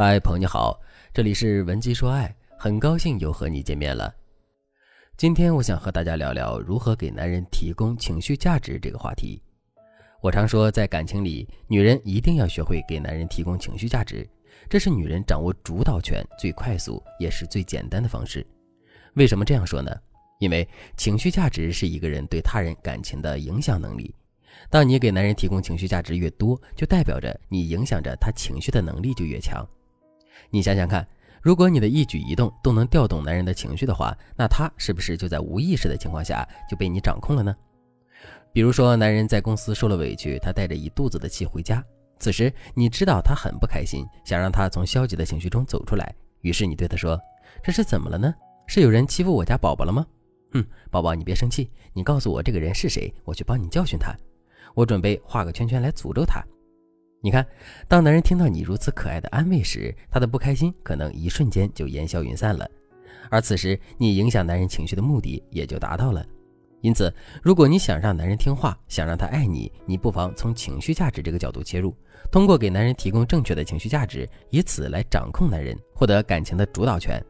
嗨，朋友你好，这里是文姬说爱，很高兴又和你见面了。今天我想和大家聊聊如何给男人提供情绪价值这个话题。我常说，在感情里，女人一定要学会给男人提供情绪价值，这是女人掌握主导权最快速也是最简单的方式。为什么这样说呢？因为情绪价值是一个人对他人感情的影响能力。当你给男人提供情绪价值越多，就代表着你影响着他情绪的能力就越强。你想想看，如果你的一举一动都能调动男人的情绪的话，那他是不是就在无意识的情况下就被你掌控了呢？比如说，男人在公司受了委屈，他带着一肚子的气回家，此时你知道他很不开心，想让他从消极的情绪中走出来，于是你对他说：“这是怎么了呢？是有人欺负我家宝宝了吗？”“哼，宝宝你别生气，你告诉我这个人是谁，我去帮你教训他。我准备画个圈圈来诅咒他。”你看，当男人听到你如此可爱的安慰时，他的不开心可能一瞬间就烟消云散了，而此时你影响男人情绪的目的也就达到了。因此，如果你想让男人听话，想让他爱你，你不妨从情绪价值这个角度切入，通过给男人提供正确的情绪价值，以此来掌控男人，获得感情的主导权。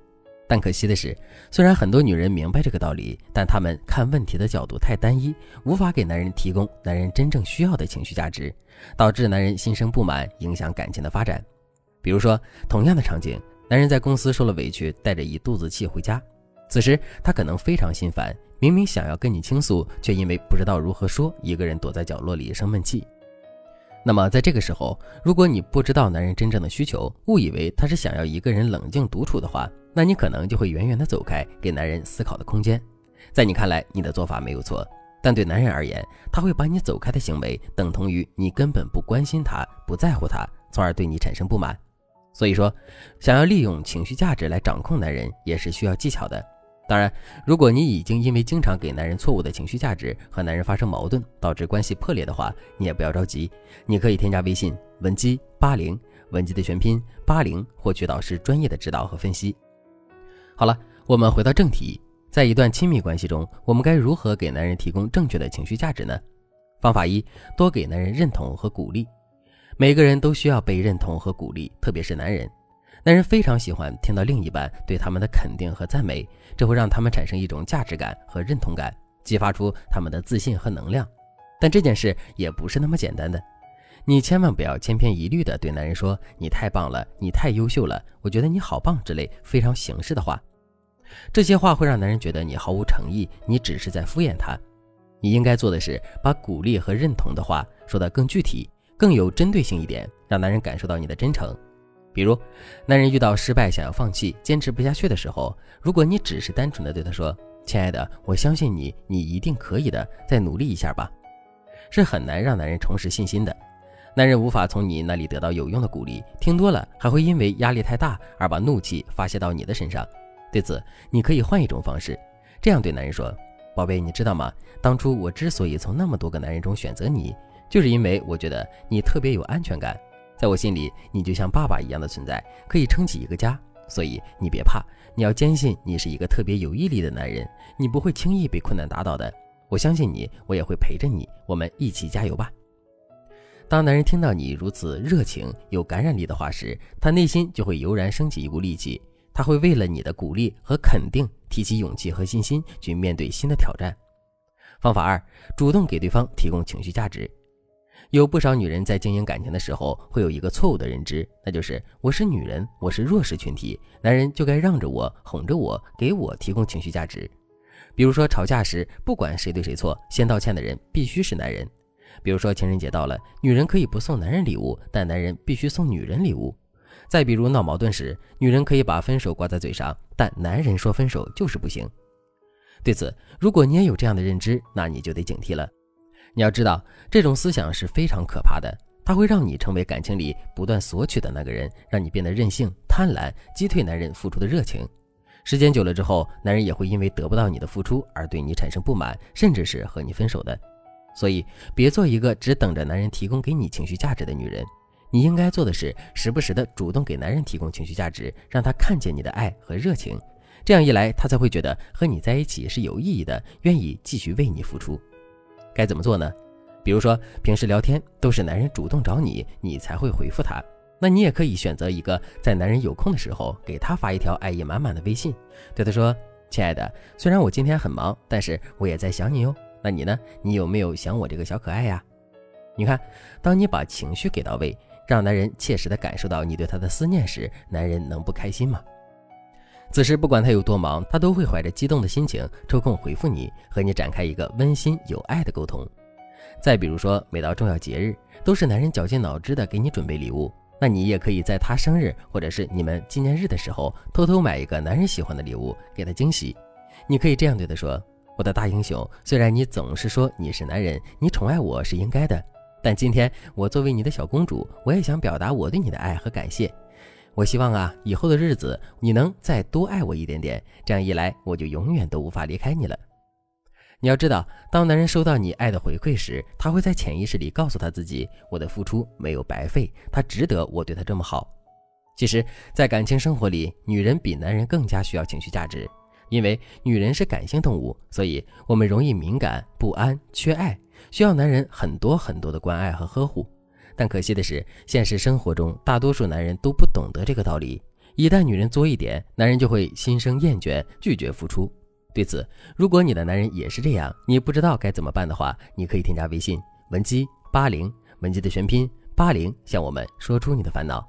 但可惜的是，虽然很多女人明白这个道理，但她们看问题的角度太单一，无法给男人提供男人真正需要的情绪价值，导致男人心生不满，影响感情的发展。比如说，同样的场景，男人在公司受了委屈，带着一肚子气回家，此时他可能非常心烦，明明想要跟你倾诉，却因为不知道如何说，一个人躲在角落里生闷气。那么在这个时候，如果你不知道男人真正的需求，误以为他是想要一个人冷静独处的话，那你可能就会远远的走开，给男人思考的空间。在你看来，你的做法没有错，但对男人而言，他会把你走开的行为等同于你根本不关心他、不在乎他，从而对你产生不满。所以说，想要利用情绪价值来掌控男人，也是需要技巧的。当然，如果你已经因为经常给男人错误的情绪价值和男人发生矛盾，导致关系破裂的话，你也不要着急，你可以添加微信文姬八零，文姬的全拼八零，获取导师专业的指导和分析。好了，我们回到正题，在一段亲密关系中，我们该如何给男人提供正确的情绪价值呢？方法一，多给男人认同和鼓励。每个人都需要被认同和鼓励，特别是男人。男人非常喜欢听到另一半对他们的肯定和赞美，这会让他们产生一种价值感和认同感，激发出他们的自信和能量。但这件事也不是那么简单的，你千万不要千篇一律的对男人说“你太棒了，你太优秀了，我觉得你好棒”之类非常形式的话。这些话会让男人觉得你毫无诚意，你只是在敷衍他。你应该做的是把鼓励和认同的话说得更具体、更有针对性一点，让男人感受到你的真诚。比如，男人遇到失败想要放弃、坚持不下去的时候，如果你只是单纯的对他说：“亲爱的，我相信你，你一定可以的，再努力一下吧。”是很难让男人重拾信心的。男人无法从你那里得到有用的鼓励，听多了还会因为压力太大而把怒气发泄到你的身上。对此，你可以换一种方式，这样对男人说：“宝贝，你知道吗？当初我之所以从那么多个男人中选择你，就是因为我觉得你特别有安全感。”在我心里，你就像爸爸一样的存在，可以撑起一个家。所以你别怕，你要坚信你是一个特别有毅力的男人，你不会轻易被困难打倒的。我相信你，我也会陪着你，我们一起加油吧。当男人听到你如此热情、有感染力的话时，他内心就会油然升起一股力气，他会为了你的鼓励和肯定，提起勇气和信心去面对新的挑战。方法二，主动给对方提供情绪价值。有不少女人在经营感情的时候，会有一个错误的认知，那就是我是女人，我是弱势群体，男人就该让着我，哄着我，给我提供情绪价值。比如说吵架时，不管谁对谁错，先道歉的人必须是男人。比如说情人节到了，女人可以不送男人礼物，但男人必须送女人礼物。再比如闹矛盾时，女人可以把分手挂在嘴上，但男人说分手就是不行。对此，如果你也有这样的认知，那你就得警惕了。你要知道，这种思想是非常可怕的，它会让你成为感情里不断索取的那个人，让你变得任性、贪婪，击退男人付出的热情。时间久了之后，男人也会因为得不到你的付出而对你产生不满，甚至是和你分手的。所以，别做一个只等着男人提供给你情绪价值的女人。你应该做的是，时不时的主动给男人提供情绪价值，让他看见你的爱和热情。这样一来，他才会觉得和你在一起是有意义的，愿意继续为你付出。该怎么做呢？比如说，平时聊天都是男人主动找你，你才会回复他。那你也可以选择一个在男人有空的时候给他发一条爱意满满的微信，对他说：“亲爱的，虽然我今天很忙，但是我也在想你哟。那你呢？你有没有想我这个小可爱呀？”你看，当你把情绪给到位，让男人切实的感受到你对他的思念时，男人能不开心吗？此时不管他有多忙，他都会怀着激动的心情抽空回复你，和你展开一个温馨有爱的沟通。再比如说，每到重要节日，都是男人绞尽脑汁的给你准备礼物，那你也可以在他生日或者是你们纪念日的时候，偷偷买一个男人喜欢的礼物给他惊喜。你可以这样对他说：“我的大英雄，虽然你总是说你是男人，你宠爱我是应该的。”但今天我作为你的小公主，我也想表达我对你的爱和感谢。我希望啊，以后的日子你能再多爱我一点点，这样一来我就永远都无法离开你了。你要知道，当男人收到你爱的回馈时，他会在潜意识里告诉他自己，我的付出没有白费，他值得我对他这么好。其实，在感情生活里，女人比男人更加需要情绪价值，因为女人是感性动物，所以我们容易敏感、不安、缺爱。需要男人很多很多的关爱和呵护，但可惜的是，现实生活中大多数男人都不懂得这个道理。一旦女人作一点，男人就会心生厌倦，拒绝付出。对此，如果你的男人也是这样，你不知道该怎么办的话，你可以添加微信文姬八零，文姬的全拼八零，向我们说出你的烦恼。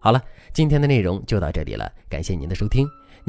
好了，今天的内容就到这里了，感谢您的收听。